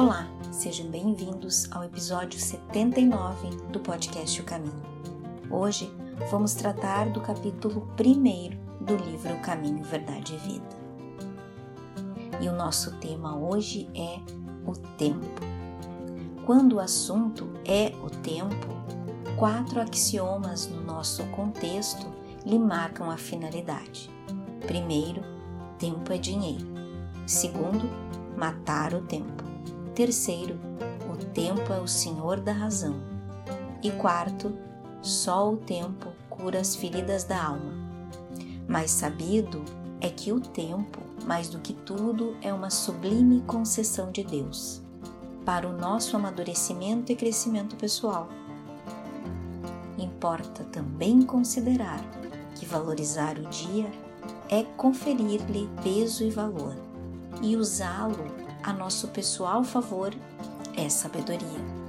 Olá, sejam bem-vindos ao episódio 79 do podcast O Caminho. Hoje vamos tratar do capítulo 1 do livro O Caminho, Verdade e Vida. E o nosso tema hoje é o tempo. Quando o assunto é o tempo, quatro axiomas no nosso contexto lhe marcam a finalidade. Primeiro, tempo é dinheiro. Segundo, matar o tempo. Terceiro, o tempo é o senhor da razão. E quarto, só o tempo cura as feridas da alma. Mas sabido é que o tempo, mais do que tudo, é uma sublime concessão de Deus para o nosso amadurecimento e crescimento pessoal. Importa também considerar que valorizar o dia é conferir-lhe peso e valor, e usá-lo a nosso pessoal favor é sabedoria.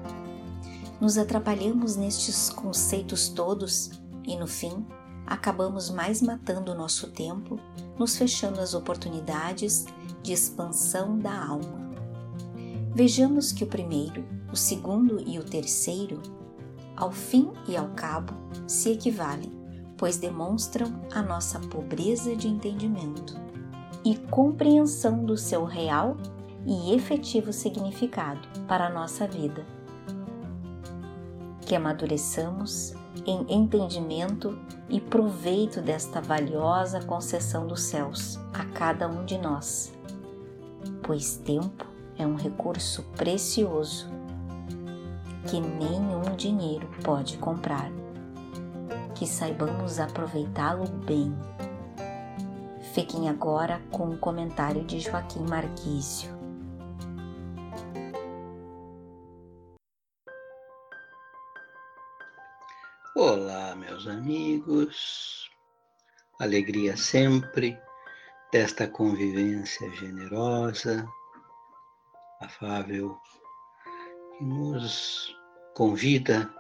Nos atrapalhamos nestes conceitos todos e, no fim, acabamos mais matando o nosso tempo, nos fechando as oportunidades de expansão da alma. Vejamos que o primeiro, o segundo e o terceiro, ao fim e ao cabo, se equivalem pois demonstram a nossa pobreza de entendimento e compreensão do seu real e efetivo significado para a nossa vida. Que amadureçamos em entendimento e proveito desta valiosa concessão dos céus a cada um de nós, pois tempo é um recurso precioso que nenhum dinheiro pode comprar que saibamos aproveitá-lo bem. Fiquem agora com o comentário de Joaquim Marquício. Olá, meus amigos. Alegria sempre desta convivência generosa, afável, que nos convida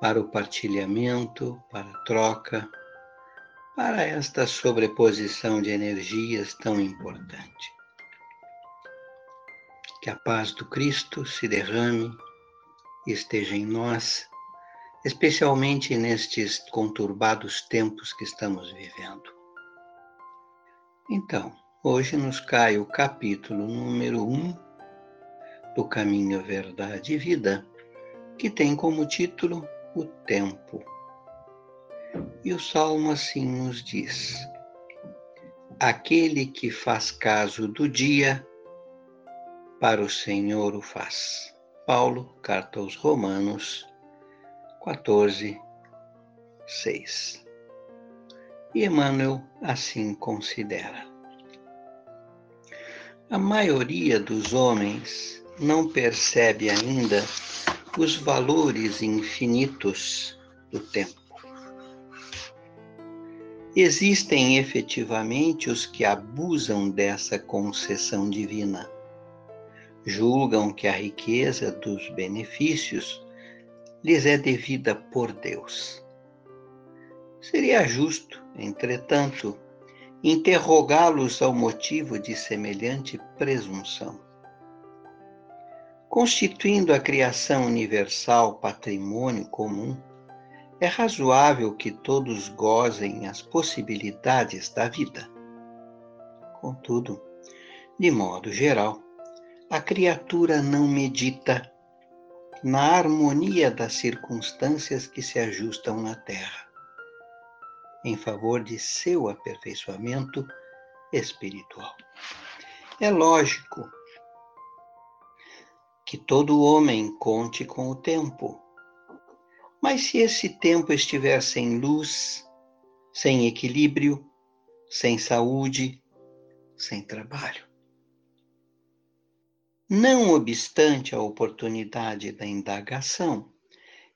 para o partilhamento, para a troca, para esta sobreposição de energias tão importante. Que a paz do Cristo se derrame esteja em nós, especialmente nestes conturbados tempos que estamos vivendo. Então, hoje nos cai o capítulo número 1 um do Caminho, Verdade e Vida, que tem como título o tempo. E o salmo assim nos diz: Aquele que faz caso do dia, para o Senhor o faz. Paulo, carta aos Romanos 14, 6. E Emmanuel assim considera. A maioria dos homens não percebe ainda os valores infinitos do tempo. Existem efetivamente os que abusam dessa concessão divina. Julgam que a riqueza dos benefícios lhes é devida por Deus. Seria justo, entretanto, interrogá-los ao motivo de semelhante presunção constituindo a criação universal patrimônio comum, é razoável que todos gozem as possibilidades da vida. Contudo, de modo geral, a criatura não medita na harmonia das circunstâncias que se ajustam na Terra, em favor de seu aperfeiçoamento espiritual. É lógico que todo homem conte com o tempo. Mas se esse tempo estiver sem luz, sem equilíbrio, sem saúde, sem trabalho. Não obstante a oportunidade da indagação,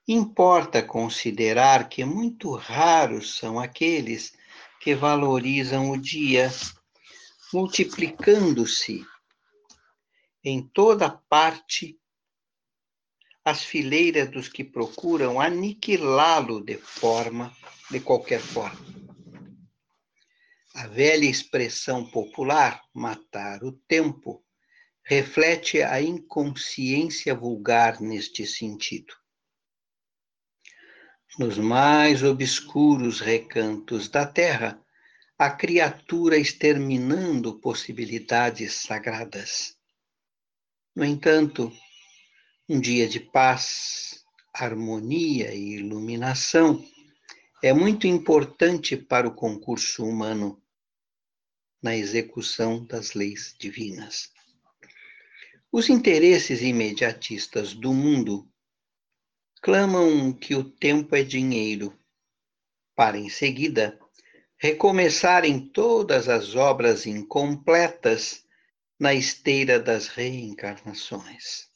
importa considerar que muito raros são aqueles que valorizam o dia, multiplicando-se em toda parte as fileiras dos que procuram aniquilá-lo de forma, de qualquer forma. A velha expressão popular, matar o tempo, reflete a inconsciência vulgar neste sentido. Nos mais obscuros recantos da terra, a criatura exterminando possibilidades sagradas. No entanto, um dia de paz, harmonia e iluminação é muito importante para o concurso humano na execução das leis divinas. Os interesses imediatistas do mundo clamam que o tempo é dinheiro, para em seguida recomeçarem todas as obras incompletas na esteira das reencarnações.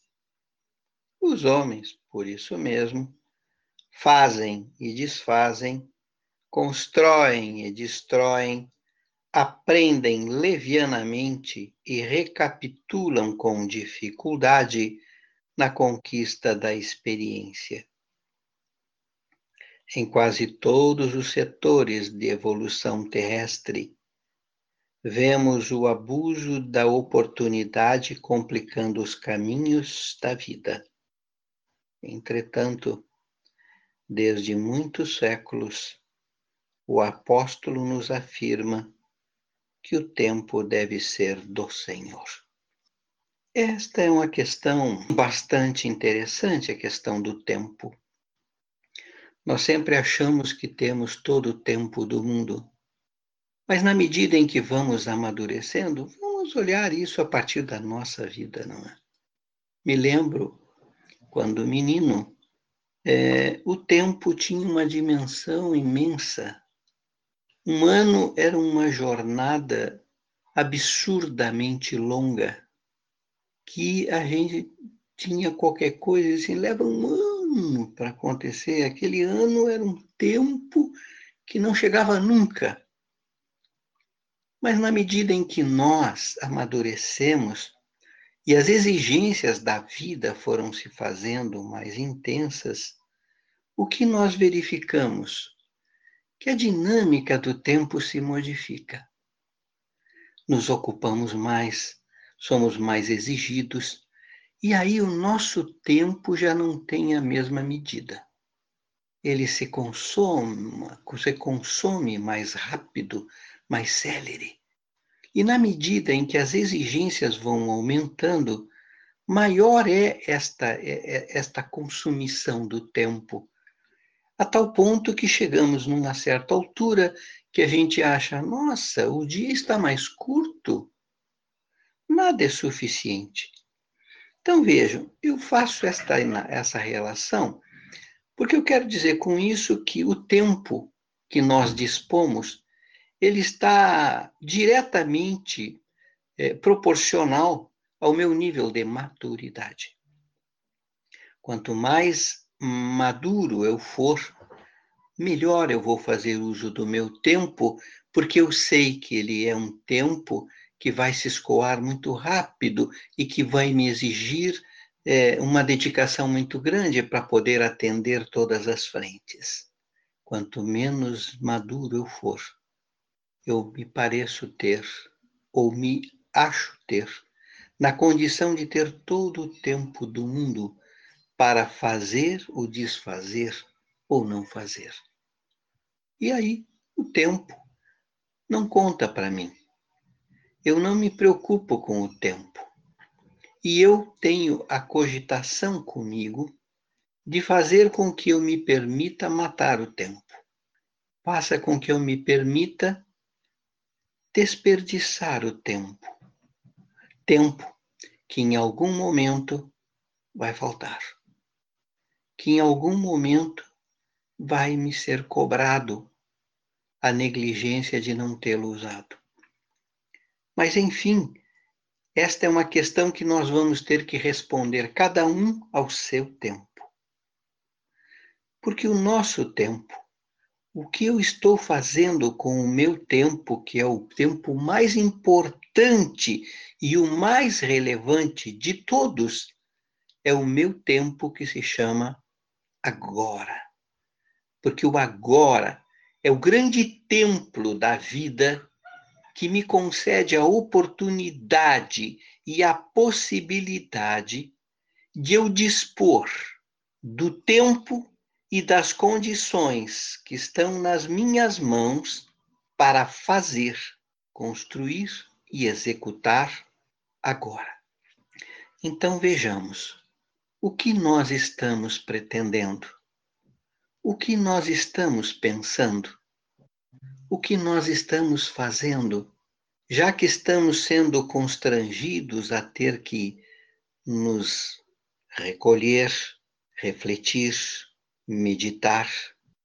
Os homens, por isso mesmo, fazem e desfazem, constroem e destroem, aprendem levianamente e recapitulam com dificuldade na conquista da experiência em quase todos os setores de evolução terrestre. Vemos o abuso da oportunidade complicando os caminhos da vida. Entretanto, desde muitos séculos, o apóstolo nos afirma que o tempo deve ser do Senhor. Esta é uma questão bastante interessante, a questão do tempo. Nós sempre achamos que temos todo o tempo do mundo. Mas na medida em que vamos amadurecendo, vamos olhar isso a partir da nossa vida, não é? Me lembro, quando menino, é, o tempo tinha uma dimensão imensa. Um ano era uma jornada absurdamente longa, que a gente tinha qualquer coisa assim, leva um ano para acontecer. Aquele ano era um tempo que não chegava nunca. Mas na medida em que nós amadurecemos e as exigências da vida foram se fazendo mais intensas, o que nós verificamos? Que a dinâmica do tempo se modifica. Nos ocupamos mais, somos mais exigidos, e aí o nosso tempo já não tem a mesma medida. Ele se consome, se consome mais rápido, mais célere. E na medida em que as exigências vão aumentando, maior é esta, é, é esta consumição do tempo, a tal ponto que chegamos numa certa altura que a gente acha, nossa, o dia está mais curto. Nada é suficiente. Então vejam, eu faço esta, essa relação porque eu quero dizer com isso que o tempo que nós dispomos ele está diretamente é, proporcional ao meu nível de maturidade. Quanto mais maduro eu for, melhor eu vou fazer uso do meu tempo, porque eu sei que ele é um tempo que vai se escoar muito rápido e que vai me exigir é, uma dedicação muito grande para poder atender todas as frentes. Quanto menos maduro eu for, eu me pareço ter, ou me acho ter, na condição de ter todo o tempo do mundo para fazer ou desfazer ou não fazer. E aí, o tempo não conta para mim eu não me preocupo com o tempo. E eu tenho a cogitação comigo de fazer com que eu me permita matar o tempo. Faça com que eu me permita desperdiçar o tempo. Tempo que em algum momento vai faltar. Que em algum momento vai me ser cobrado a negligência de não tê-lo usado. Mas, enfim, esta é uma questão que nós vamos ter que responder, cada um ao seu tempo. Porque o nosso tempo, o que eu estou fazendo com o meu tempo, que é o tempo mais importante e o mais relevante de todos, é o meu tempo que se chama agora. Porque o agora é o grande templo da vida que me concede a oportunidade e a possibilidade de eu dispor do tempo e das condições que estão nas minhas mãos para fazer, construir e executar agora. Então vejamos o que nós estamos pretendendo, o que nós estamos pensando, o que nós estamos fazendo, já que estamos sendo constrangidos a ter que nos recolher, refletir, meditar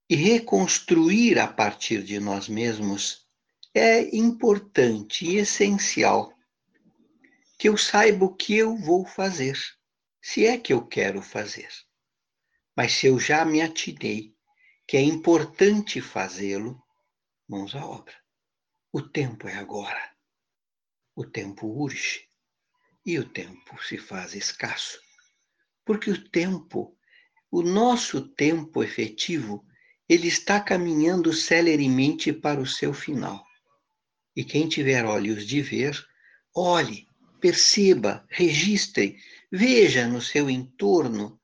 e reconstruir a partir de nós mesmos, é importante e essencial que eu saiba o que eu vou fazer, se é que eu quero fazer. Mas se eu já me atinei que é importante fazê-lo, mãos à obra. O tempo é agora. O tempo urge e o tempo se faz escasso. Porque o tempo, o nosso tempo efetivo, ele está caminhando celeremente para o seu final. E quem tiver olhos de ver, olhe perceba, registre, veja no seu entorno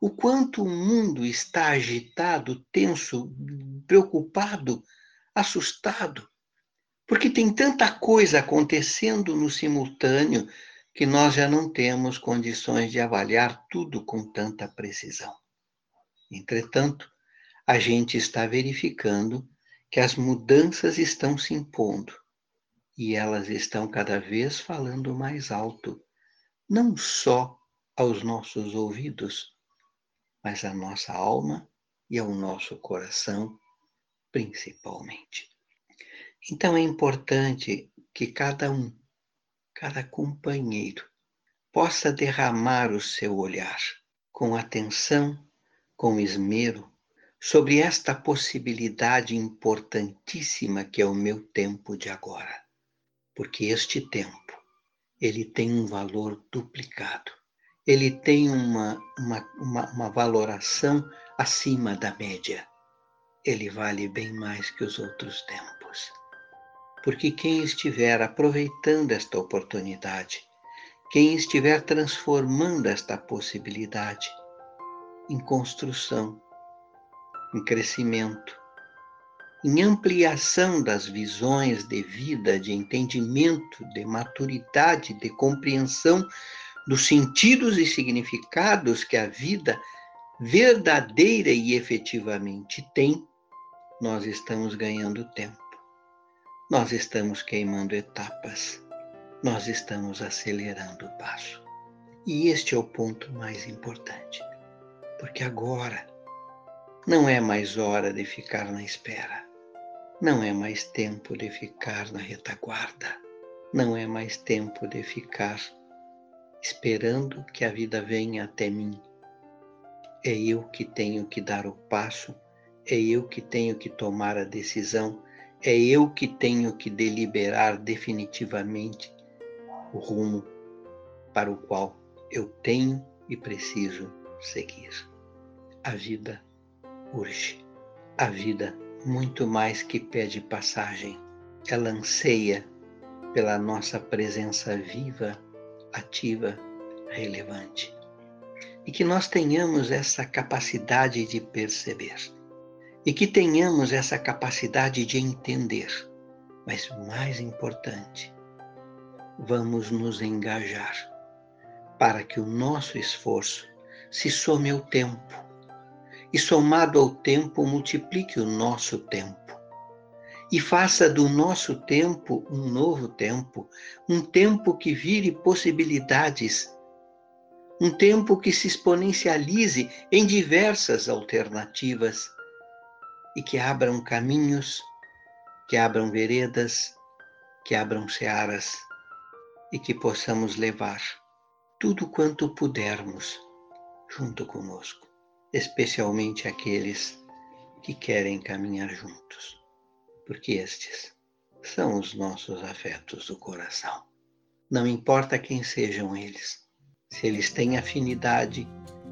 o quanto o mundo está agitado, tenso, preocupado, assustado, porque tem tanta coisa acontecendo no simultâneo que nós já não temos condições de avaliar tudo com tanta precisão. Entretanto, a gente está verificando que as mudanças estão se impondo e elas estão cada vez falando mais alto, não só aos nossos ouvidos, mas à nossa alma e ao nosso coração, principalmente. Então é importante que cada um, cada companheiro, possa derramar o seu olhar com atenção, com esmero, sobre esta possibilidade importantíssima que é o meu tempo de agora porque este tempo ele tem um valor duplicado, ele tem uma, uma, uma, uma valoração acima da média. Ele vale bem mais que os outros tempos. Porque quem estiver aproveitando esta oportunidade, quem estiver transformando esta possibilidade em construção, em crescimento, em ampliação das visões de vida, de entendimento, de maturidade, de compreensão dos sentidos e significados que a vida verdadeira e efetivamente tem, nós estamos ganhando tempo. Nós estamos queimando etapas. Nós estamos acelerando o passo. E este é o ponto mais importante. Porque agora não é mais hora de ficar na espera não é mais tempo de ficar na retaguarda, não é mais tempo de ficar esperando que a vida venha até mim. É eu que tenho que dar o passo, é eu que tenho que tomar a decisão, é eu que tenho que deliberar definitivamente o rumo para o qual eu tenho e preciso seguir. A vida urge, a vida muito mais que pede passagem. Ela anseia pela nossa presença viva, ativa, relevante. E que nós tenhamos essa capacidade de perceber. E que tenhamos essa capacidade de entender. Mas mais importante, vamos nos engajar para que o nosso esforço se some ao tempo e, somado ao tempo, multiplique o nosso tempo. E faça do nosso tempo um novo tempo, um tempo que vire possibilidades, um tempo que se exponencialize em diversas alternativas e que abram caminhos, que abram veredas, que abram searas e que possamos levar tudo quanto pudermos junto conosco especialmente aqueles que querem caminhar juntos, porque estes são os nossos afetos do coração. Não importa quem sejam eles, se eles têm afinidade,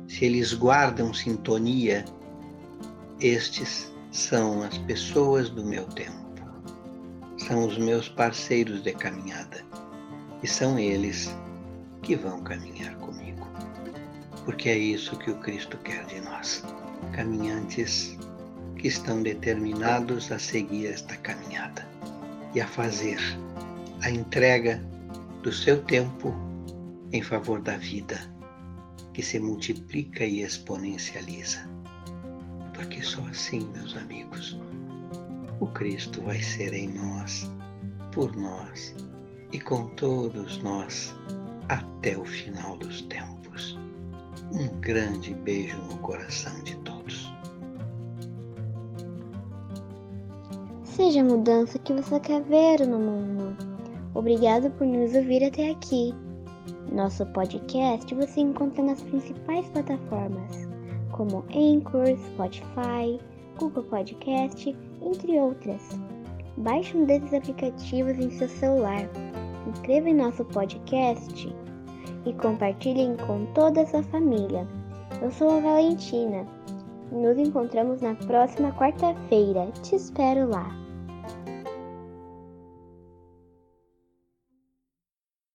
se eles guardam sintonia, estes são as pessoas do meu tempo. são os meus parceiros de caminhada e são eles que vão caminhar comigo. Porque é isso que o Cristo quer de nós, caminhantes que estão determinados a seguir esta caminhada e a fazer a entrega do seu tempo em favor da vida que se multiplica e exponencializa. Porque só assim, meus amigos, o Cristo vai ser em nós, por nós e com todos nós até o final dos tempos. Um grande beijo no coração de todos. Seja a mudança que você quer ver no mundo. Obrigado por nos ouvir até aqui. Nosso podcast você encontra nas principais plataformas, como Anchor, Spotify, Google Podcast, entre outras. Baixe um desses aplicativos em seu celular, inscreva em nosso podcast e compartilhem com toda a sua família. Eu sou a Valentina. Nos encontramos na próxima quarta-feira. Te espero lá.